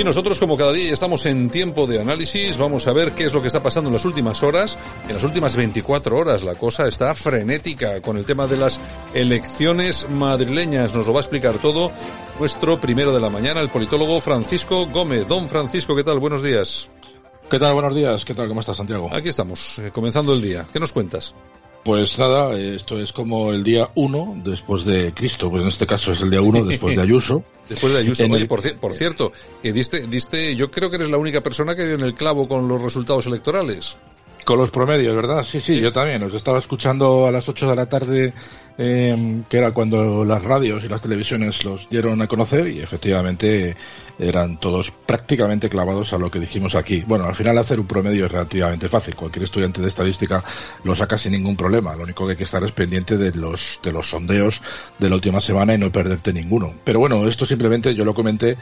Y nosotros, como cada día estamos en tiempo de análisis, vamos a ver qué es lo que está pasando en las últimas horas. En las últimas 24 horas la cosa está frenética con el tema de las elecciones madrileñas. Nos lo va a explicar todo nuestro primero de la mañana, el politólogo Francisco Gómez. Don Francisco, ¿qué tal? Buenos días. ¿Qué tal? Buenos días. ¿Qué tal? ¿Cómo estás, Santiago? Aquí estamos, eh, comenzando el día. ¿Qué nos cuentas? Pues nada, esto es como el día 1 después de Cristo, pues en este caso es el día 1 después de Ayuso. después de Ayuso. Oye, por, por, cierto, que diste, diste, yo creo que eres la única persona que dio en el clavo con los resultados electorales. Con los promedios, ¿verdad? Sí, sí, yo también. Os estaba escuchando a las 8 de la tarde, eh, que era cuando las radios y las televisiones los dieron a conocer y efectivamente eran todos prácticamente clavados a lo que dijimos aquí. Bueno, al final hacer un promedio es relativamente fácil. Cualquier estudiante de estadística lo saca sin ningún problema. Lo único que hay que estar es pendiente de los, de los sondeos de la última semana y no perderte ninguno. Pero bueno, esto simplemente yo lo comenté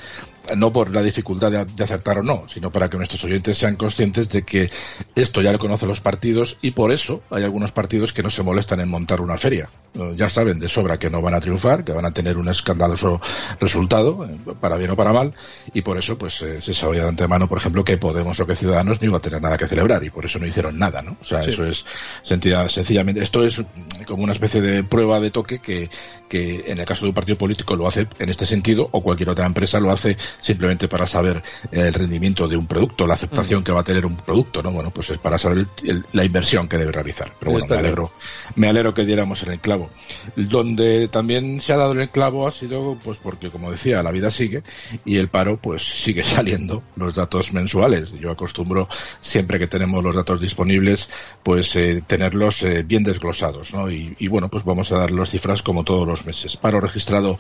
no por la dificultad de, de acertar o no, sino para que nuestros oyentes sean conscientes de que esto ya lo conocen los partidos y por eso hay algunos partidos que no se molestan en montar una feria. Ya saben de sobra que no van a triunfar, que van a tener un escandaloso resultado, eh, para bien o para mal, y por eso pues eh, se sabía de antemano, por ejemplo, que Podemos o que Ciudadanos no iba a tener nada que celebrar y por eso no hicieron nada, ¿no? O sea, sí. eso es sencillamente, esto es como una especie de prueba de toque que, que en el caso de un partido político lo hace en este sentido o cualquier otra empresa lo hace simplemente para saber el rendimiento de un producto, la aceptación que va a tener un producto, ¿no? Bueno, pues es para saber el, el, la inversión que debe realizar. Pero bueno, me alegro, me alegro que diéramos en el clavo. Donde también se ha dado el clavo ha sido, pues porque como decía, la vida sigue y el paro pues sigue saliendo los datos mensuales. Yo acostumbro siempre que tenemos los datos disponibles pues eh, tenerlos eh, bien desglosados, ¿no? Y, y, bueno, pues vamos a dar las cifras como todos los meses. Paro registrado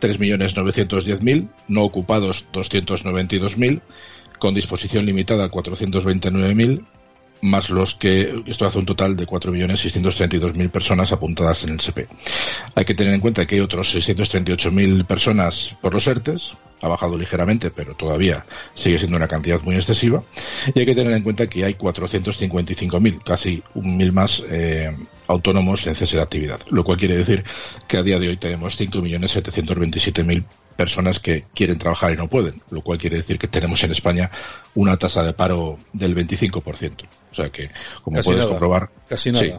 3.910.000, no ocupados 292.000, con disposición limitada 429.000, más los que esto hace un total de 4.632.000 personas apuntadas en el SP. Hay que tener en cuenta que hay otros 638.000 personas por los ERTES, ha bajado ligeramente, pero todavía sigue siendo una cantidad muy excesiva. Y hay que tener en cuenta que hay 455.000, casi un mil más eh, autónomos en cese de actividad, lo cual quiere decir que a día de hoy tenemos 5.727.000 personas que quieren trabajar y no pueden, lo cual quiere decir que tenemos en España una tasa de paro del 25%. O sea que, como casi puedes nada, comprobar, casi nada. Sí,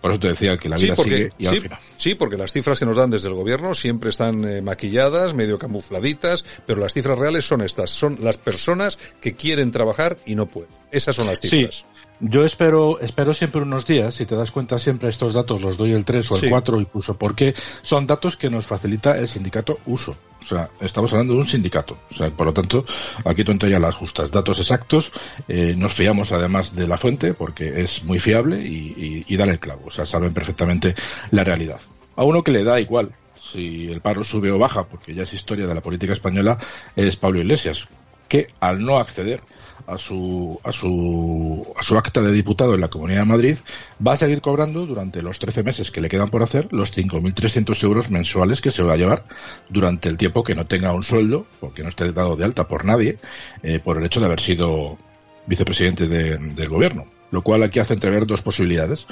por eso te decía que la vida sí, porque, sigue y sí, al final. Sí, porque las cifras que nos dan desde el gobierno siempre están eh, maquilladas, medio camufladitas, pero las cifras reales son estas. Son las personas que quieren trabajar y no pueden. Esas son las cifras. Sí. Yo espero, espero siempre unos días, si te das cuenta siempre estos datos los doy el 3 o el sí. 4 incluso, porque son datos que nos facilita el sindicato uso. O sea, estamos hablando de un sindicato. O sea, por lo tanto, aquí tontería las justas. Datos exactos, eh, nos fiamos además de la fuente porque es muy fiable y, y, y dan el clavo. O sea, saben perfectamente la realidad. A uno que le da igual si el paro sube o baja, porque ya es historia de la política española, es Pablo Iglesias, que al no acceder a su, a su, a su acta de diputado en la Comunidad de Madrid, va a seguir cobrando durante los 13 meses que le quedan por hacer los 5.300 euros mensuales que se va a llevar durante el tiempo que no tenga un sueldo, porque no esté dado de alta por nadie, eh, por el hecho de haber sido vicepresidente de, del gobierno. Lo cual aquí hace entrever dos posibilidades.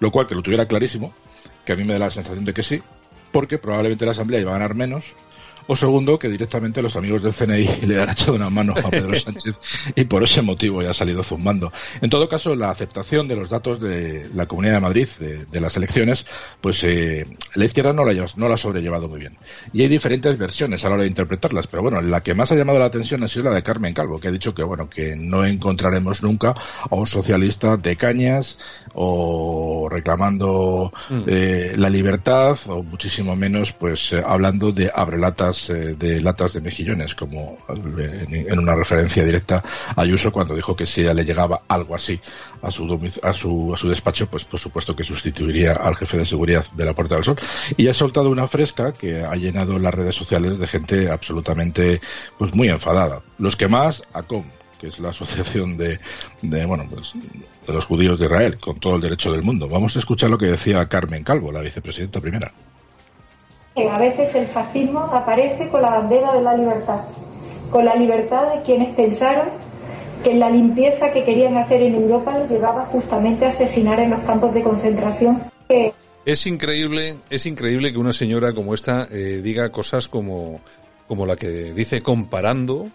Lo cual, que lo tuviera clarísimo, que a mí me da la sensación de que sí, porque probablemente la Asamblea iba a ganar menos o segundo, que directamente los amigos del CNI le han echado una mano a Pedro Sánchez y por ese motivo ya ha salido zumbando. En todo caso, la aceptación de los datos de la Comunidad de Madrid, de, de las elecciones, pues eh, la izquierda no la, no la ha sobrellevado muy bien. Y hay diferentes versiones a la hora de interpretarlas, pero bueno, la que más ha llamado la atención ha sido la de Carmen Calvo, que ha dicho que bueno, que no encontraremos nunca a un socialista de cañas o reclamando mm. eh, la libertad o muchísimo menos pues eh, hablando de abrelatas eh, de latas de mejillones, como en una referencia directa a Ayuso cuando dijo que si le llegaba algo así a su, a su, a su despacho, pues por supuesto que sustituiría al jefe de seguridad de la Puerta del Sol. Y ha soltado una fresca que ha llenado las redes sociales de gente absolutamente pues muy enfadada. Los que más, ACOM, que es la asociación de, de bueno pues de los judíos de Israel, con todo el derecho del mundo. Vamos a escuchar lo que decía Carmen Calvo, la vicepresidenta primera. A veces el fascismo aparece con la bandera de la libertad, con la libertad de quienes pensaron que la limpieza que querían hacer en Europa les llevaba justamente a asesinar en los campos de concentración. Es increíble, es increíble que una señora como esta eh, diga cosas como, como la que dice comparando,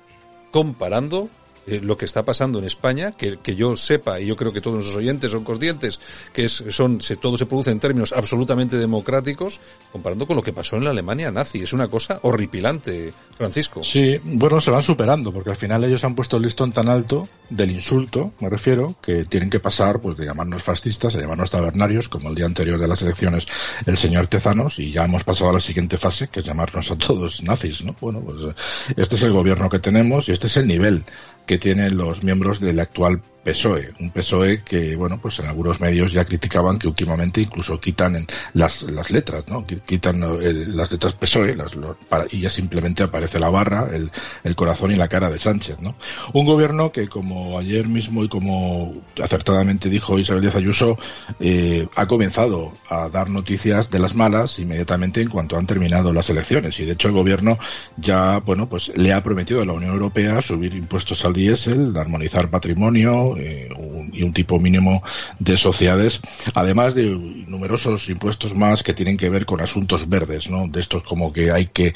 comparando eh, lo que está pasando en España, que, que, yo sepa, y yo creo que todos nuestros oyentes son conscientes, que es, son, se, todo se produce en términos absolutamente democráticos, comparando con lo que pasó en la Alemania nazi. Es una cosa horripilante, Francisco. Sí, bueno, se van superando, porque al final ellos han puesto el listón tan alto del insulto, me refiero, que tienen que pasar pues de llamarnos fascistas a llamarnos tabernarios, como el día anterior de las elecciones el señor Tezanos, y ya hemos pasado a la siguiente fase, que es llamarnos a todos nazis, ¿no? Bueno, pues este es el gobierno que tenemos y este es el nivel que tienen los miembros del actual PSOE, un PSOE que, bueno, pues en algunos medios ya criticaban que últimamente incluso quitan las, las letras, ¿no? Quitan eh, las letras PSOE las, para, y ya simplemente aparece la barra, el, el, corazón y la cara de Sánchez, ¿no? Un gobierno que, como ayer mismo y como acertadamente dijo Isabel Díaz Ayuso, eh, ha comenzado a dar noticias de las malas inmediatamente en cuanto han terminado las elecciones y, de hecho, el gobierno ya, bueno, pues le ha prometido a la Unión Europea subir impuestos al diésel, armonizar patrimonio, eh, y un tipo mínimo de sociedades, además de numerosos impuestos más que tienen que ver con asuntos verdes, ¿no? De estos como que hay que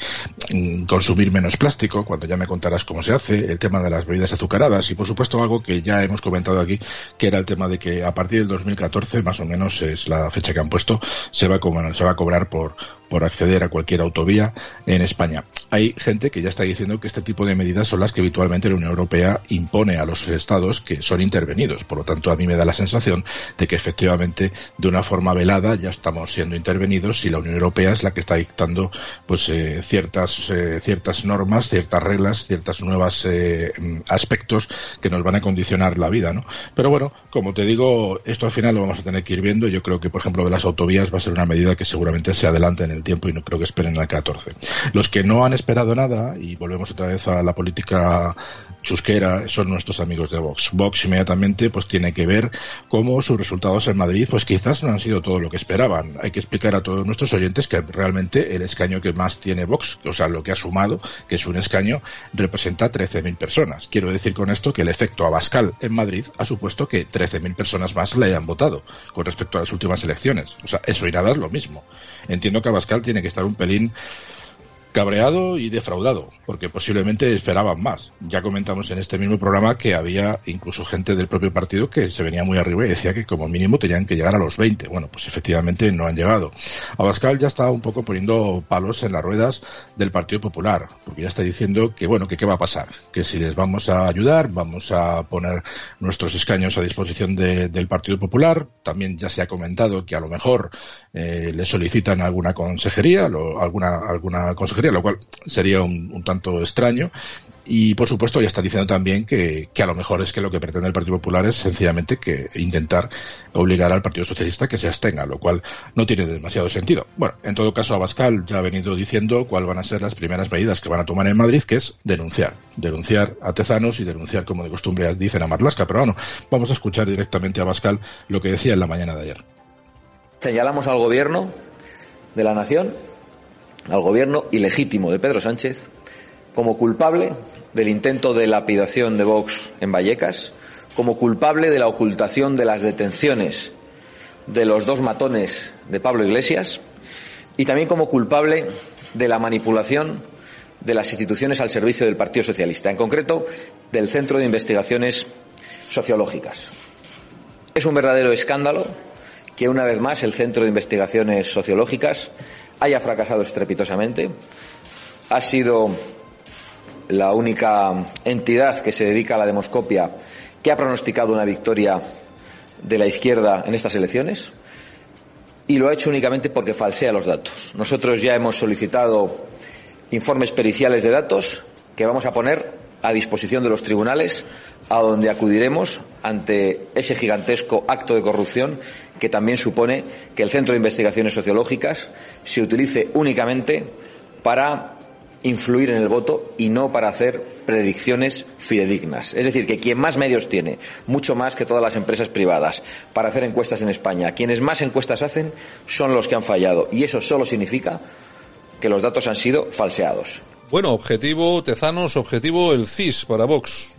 mm, consumir menos plástico, cuando ya me contarás cómo se hace, el tema de las bebidas azucaradas y por supuesto algo que ya hemos comentado aquí, que era el tema de que a partir del 2014, más o menos es la fecha que han puesto, se va a cobrar, se va a cobrar por, por acceder a cualquier autovía en España. Hay gente que ya está diciendo que este tipo de medidas son las que habitualmente la Unión Europea impone a los estados que son intervenidos. Por lo tanto, a mí me da la sensación de que efectivamente de una forma velada ya estamos siendo intervenidos y la Unión Europea es la que está dictando pues eh, ciertas eh, ciertas normas, ciertas reglas, ciertas nuevas eh, aspectos que nos van a condicionar la vida, ¿no? Pero bueno, como te digo, esto al final lo vamos a tener que ir viendo. Yo creo que, por ejemplo, de las autovías va a ser una medida que seguramente se adelante en el tiempo y no creo que esperen al 14. Los que no han esperado nada, y volvemos otra vez a la política chusquera, son nuestros amigos de Vox. Vox inmediatamente pues tiene que ver cómo sus resultados en Madrid pues quizás no han sido todo lo que esperaban. Hay que explicar a todos nuestros oyentes que realmente el escaño que más tiene Vox, o sea, lo que ha sumado, que es un escaño, representa 13.000 personas. Quiero decir con esto que el efecto Abascal en Madrid ha supuesto que 13.000 personas más le hayan votado con respecto a las últimas elecciones. O sea, eso y nada es lo mismo. Entiendo que Abascal tiene que estar un pelín cabreado y defraudado, porque posiblemente esperaban más. Ya comentamos en este mismo programa que había incluso gente del propio partido que se venía muy arriba y decía que como mínimo tenían que llegar a los 20. Bueno, pues efectivamente no han llegado. Abascal ya está un poco poniendo palos en las ruedas del Partido Popular, porque ya está diciendo que bueno, que qué va a pasar, que si les vamos a ayudar, vamos a poner nuestros escaños a disposición del Partido Popular. También ya se ha comentado que a lo mejor eh, le solicitan alguna consejería, lo, alguna alguna consejería lo cual sería un, tanto extraño. Y por supuesto ya está diciendo también que, a lo mejor es que lo que pretende el Partido Popular es sencillamente que intentar obligar al Partido Socialista que se abstenga, lo cual no tiene demasiado sentido. Bueno, en todo caso Abascal ya ha venido diciendo cuáles van a ser las primeras medidas que van a tomar en Madrid, que es denunciar, denunciar a Tezanos y denunciar como de costumbre dicen a Marlasca. Pero bueno, vamos a escuchar directamente a Abascal lo que decía en la mañana de ayer. Señalamos al gobierno de la nación al gobierno ilegítimo de Pedro Sánchez como culpable del intento de lapidación de Vox en Vallecas, como culpable de la ocultación de las detenciones de los dos matones de Pablo Iglesias y también como culpable de la manipulación de las instituciones al servicio del Partido Socialista, en concreto del Centro de Investigaciones Sociológicas. Es un verdadero escándalo que una vez más el Centro de Investigaciones Sociológicas haya fracasado estrepitosamente. Ha sido la única entidad que se dedica a la demoscopia que ha pronosticado una victoria de la izquierda en estas elecciones y lo ha hecho únicamente porque falsea los datos. Nosotros ya hemos solicitado informes periciales de datos que vamos a poner a disposición de los tribunales a donde acudiremos ante ese gigantesco acto de corrupción que también supone que el Centro de Investigaciones Sociológicas se utilice únicamente para influir en el voto y no para hacer predicciones fidedignas. Es decir, que quien más medios tiene, mucho más que todas las empresas privadas, para hacer encuestas en España, quienes más encuestas hacen son los que han fallado. Y eso solo significa que los datos han sido falseados. Bueno, objetivo Tezanos, objetivo el CIS para Vox.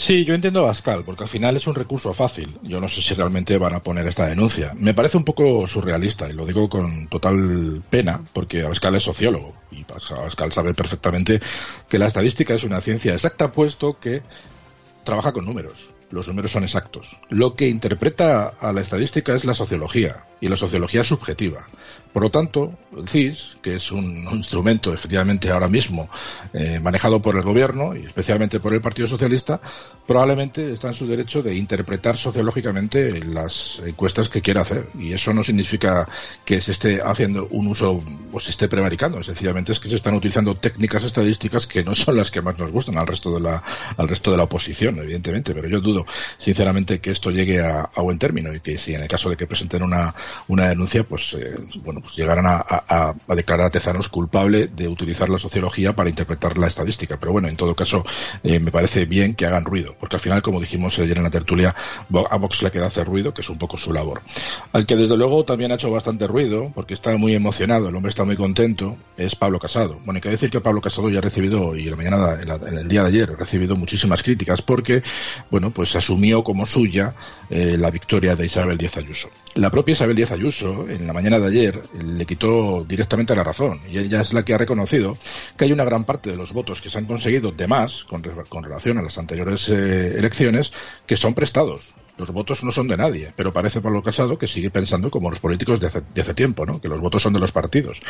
Sí, yo entiendo a Bascal, porque al final es un recurso fácil. Yo no sé si realmente van a poner esta denuncia. Me parece un poco surrealista, y lo digo con total pena, porque Abascal es sociólogo, y Abascal sabe perfectamente que la estadística es una ciencia exacta, puesto que trabaja con números. Los números son exactos. Lo que interpreta a la estadística es la sociología, y la sociología es subjetiva. Por lo tanto, el CIS, que es un, instrumento efectivamente ahora mismo eh, manejado por el gobierno y especialmente por el Partido Socialista, probablemente está en su derecho de interpretar sociológicamente las encuestas que quiera hacer. Y eso no significa que se esté haciendo un uso o se esté prevaricando. Sencillamente es que se están utilizando técnicas estadísticas que no son las que más nos gustan al resto de la, al resto de la oposición, evidentemente. Pero yo dudo, sinceramente, que esto llegue a, buen término y que si en el caso de que presenten una, una denuncia, pues, eh, bueno, pues llegarán a, declarar a Tezanos culpable de utilizar la sociología para interpretar la estadística. Pero bueno, en todo caso, eh, me parece bien que hagan ruido, porque al final, como dijimos ayer en la tertulia, a Vox le queda hacer ruido, que es un poco su labor. Al que desde luego también ha hecho bastante ruido, porque está muy emocionado, el hombre está muy contento, es Pablo Casado. Bueno, hay que decir que Pablo Casado ya ha recibido, y la mañana, en, el día de ayer, ha recibido muchísimas críticas, porque, bueno, pues asumió como suya eh, la victoria de Isabel Díaz Ayuso. La propia Isabel Díaz Ayuso, en la mañana de ayer, le quitó directamente la razón. Y ella es la que ha reconocido que hay una gran parte de los votos que se han conseguido de más con, relación a las anteriores eh, elecciones que son prestados. Los votos no son de nadie, pero parece Pablo Casado que sigue pensando como los políticos de hace, tiempo, ¿no? que los votos son de los partidos.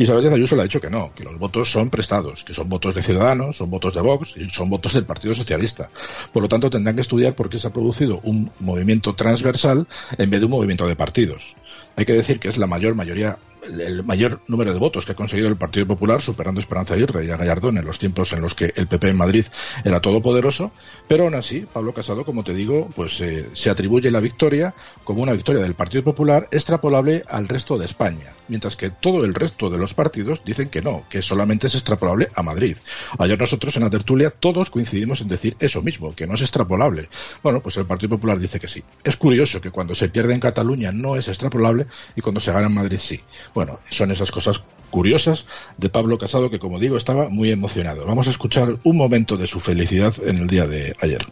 Isabel Díaz Ayuso le ha dicho que no, que los votos son prestados, que son votos de Ciudadanos, son votos de Vox y son votos del Partido Socialista. Por lo tanto, tendrán que estudiar por qué se ha producido un movimiento transversal en vez de un movimiento de partidos. Hay que decir que es la mayor mayoría el mayor número de votos que ha conseguido el Partido Popular, superando a Esperanza Aguirre y a Gallardón en los tiempos en los que el PP en Madrid era todopoderoso, pero aún así, Pablo Casado, como te digo, pues eh, se atribuye la victoria como una victoria del Partido Popular extrapolable al resto de España, mientras que todo el resto de los partidos dicen que no, que solamente es extrapolable a Madrid. Ayer nosotros en la tertulia todos coincidimos en decir eso mismo, que no es extrapolable. Bueno, pues el Partido Popular dice que sí. Es curioso que cuando se pierde en Cataluña no es extrapolable y cuando se gana en Madrid sí. Bueno, son esas cosas curiosas de Pablo Casado que, como digo, estaba muy emocionado. Vamos a escuchar un momento de su felicidad en el día de ayer.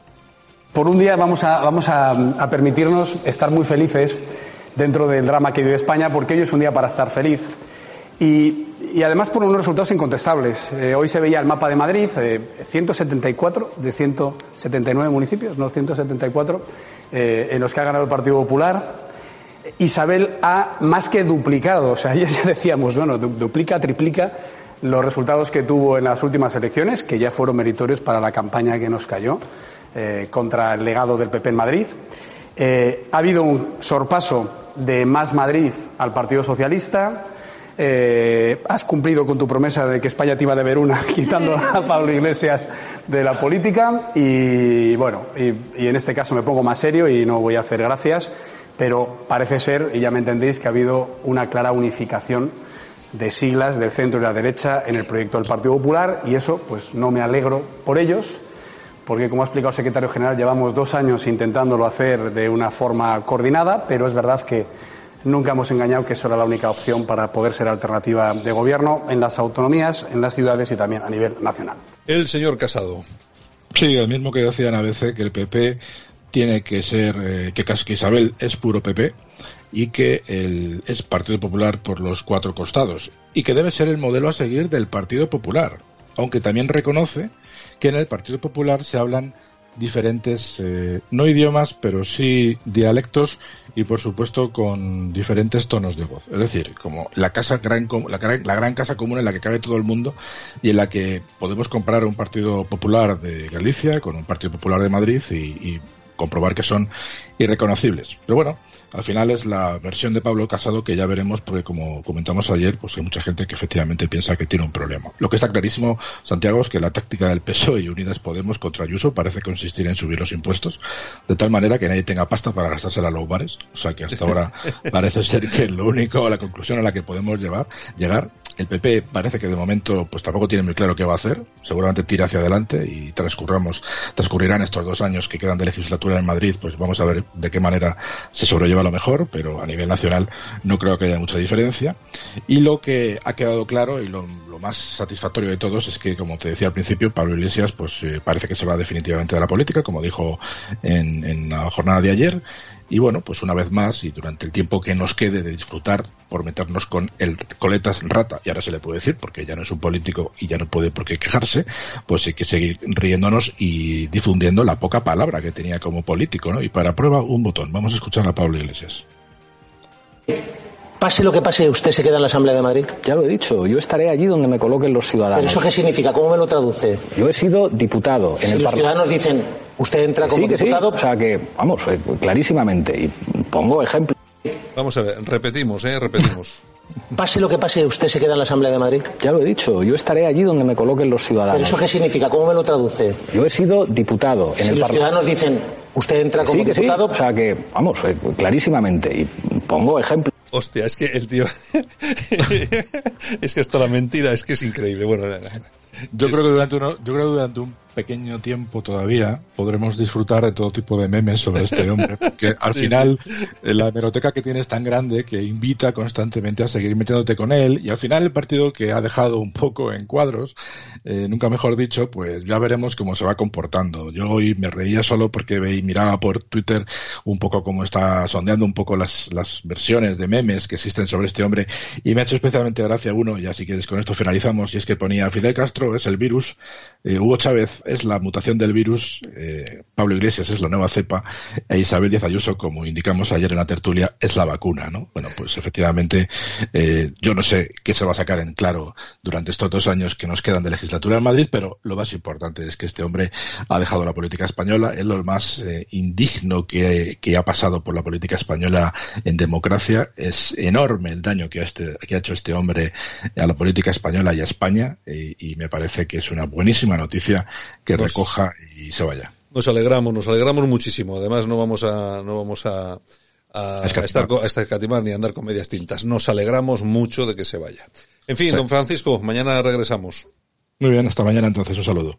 Por un día vamos a, vamos a, permitirnos estar muy felices dentro del drama que vive España, porque hoy es un día para estar feliz. Y, además por unos resultados incontestables. Eh, hoy se veía el mapa de Madrid, 174 eh, de 179 municipios, no 174, eh, en los que ha ganado el Partido Popular. Isabel ha más que duplicado, o sea, ayer ya decíamos, bueno, duplica, triplica los resultados que tuvo en las últimas elecciones, que ya fueron meritorios para la campaña que nos cayó eh, contra el legado del PP en Madrid. Eh, ha habido un sorpaso de Más Madrid al Partido Socialista. Eh, has cumplido con tu promesa de que España te iba a deber una, quitando a Pablo Iglesias de la política. Y bueno, y en este caso me pongo más serio y no voy a hacer gracias pero parece ser, y ya me entendéis, que ha habido una clara unificación de siglas del centro y la derecha en el proyecto del Partido Popular y eso, pues no me alegro por ellos, porque como ha explicado el secretario general, llevamos dos años intentándolo hacer de una forma coordinada, pero es verdad que nunca hemos engañado que eso era la única opción para poder ser alternativa de gobierno en las autonomías, en las ciudades y también a nivel nacional. El señor Casado. Sí, el mismo que decían a veces que el PP tiene que ser eh, que, Isabel es puro PP y que el, es Partido Popular por los cuatro costados y que debe ser el modelo a seguir del Partido Popular, aunque también reconoce que en el Partido Popular se hablan diferentes, eh, no idiomas, pero sí dialectos y por supuesto con diferentes tonos de voz. Es decir, como la casa gran, la, la, gran casa común en la que cabe todo el mundo y en la que podemos comparar un Partido Popular de Galicia con un Partido Popular de Madrid y comprobar que son irreconocibles. Pero bueno, al final es la versión de Pablo Casado que ya veremos porque como comentamos ayer, pues hay mucha gente que efectivamente piensa que tiene un problema. Lo que está clarísimo, Santiago, es que la táctica del PSOE y Unidas Podemos contra Ayuso parece consistir en subir los impuestos de tal manera que nadie tenga pasta para gastársela a los bares. O sea que hasta ahora parece ser que lo único, la conclusión a la que podemos llevar, llegar El PP parece que de momento pues tampoco tiene muy claro qué va a hacer. Seguramente tira hacia adelante y transcurramos, transcurrirán estos dos años que quedan de legislatura en Madrid, pues vamos a ver de qué manera se sobrelleva lo mejor, pero a nivel nacional no creo que haya mucha diferencia. Y lo que ha quedado claro y lo, más satisfactorio de todos es que, como te decía al principio, Pablo Iglesias pues eh, parece que se va definitivamente de la política, como dijo en, en la jornada de ayer y bueno, pues una vez más y durante el tiempo que nos quede de disfrutar por meternos con el coletas rata, y ahora se le puede decir porque ya no es un político y ya no puede por qué quejarse, pues hay que seguir riéndonos y difundiendo la poca palabra que tenía como político, ¿no? Y para prueba un botón. Vamos a escuchar a Pablo Iglesias. Pase lo que pase, ¿usted se queda en la Asamblea de Madrid? Ya lo he dicho, yo estaré allí donde me coloquen los ciudadanos. ¿Pero eso qué significa? ¿Cómo me lo traduce? Yo he sido diputado en si los ciudadanos dicen, ¿usted entra como diputado? O sea que, vamos, eh, clarísimamente, y pongo ejemplo. Vamos a ver, repetimos, ¿eh? Repetimos. Pase lo que pase, ¿usted se queda en la Asamblea de Madrid? Ya lo he dicho, yo estaré allí donde me coloquen los ciudadanos. ¿Pero eso qué significa? ¿Cómo me lo traduce? Yo he sido diputado en si los ciudadanos dicen, ¿usted entra como diputado? O sea que, vamos, eh, clarísimamente, y pongo ejemplo. Hostia, es que el tío. es que hasta la mentira es que es increíble. Bueno, yo creo que durante uno, yo creo que durante un pequeño tiempo todavía podremos disfrutar de todo tipo de memes sobre este hombre, porque al final eh, la hemeroteca que tiene es tan grande que invita constantemente a seguir metiéndote con él y al final el partido que ha dejado un poco en cuadros, eh, nunca mejor dicho, pues ya veremos cómo se va comportando. Yo hoy me reía solo porque veía, miraba por Twitter un poco cómo está sondeando un poco las, las versiones de memes que existen sobre este hombre y me ha hecho especialmente gracia uno, ya si quieres con esto finalizamos, y es que ponía Fidel Castro es el virus, eh, Hugo Chávez es la mutación del virus, eh, Pablo Iglesias es la nueva cepa e Isabel Díaz Ayuso, como indicamos ayer en la tertulia, es la vacuna, ¿no? Bueno, pues efectivamente eh, yo no sé qué se va a sacar en claro durante estos dos años que nos quedan de legislatura en Madrid, pero lo más importante es que este hombre ha dejado la política española, es lo más eh, indigno que, ha pasado por la política española en democracia, es enorme el daño que ha, este, que ha hecho este hombre a la política española y a España y me parece que es una buenísima noticia que recoja y se vaya. Nos alegramos, nos alegramos muchísimo. Además, no vamos a, no vamos a, a, estar a escatimar ni a andar con medias tintas. Nos alegramos mucho de que se vaya. En fin, don Francisco, mañana regresamos. Muy bien, hasta mañana entonces, un saludo.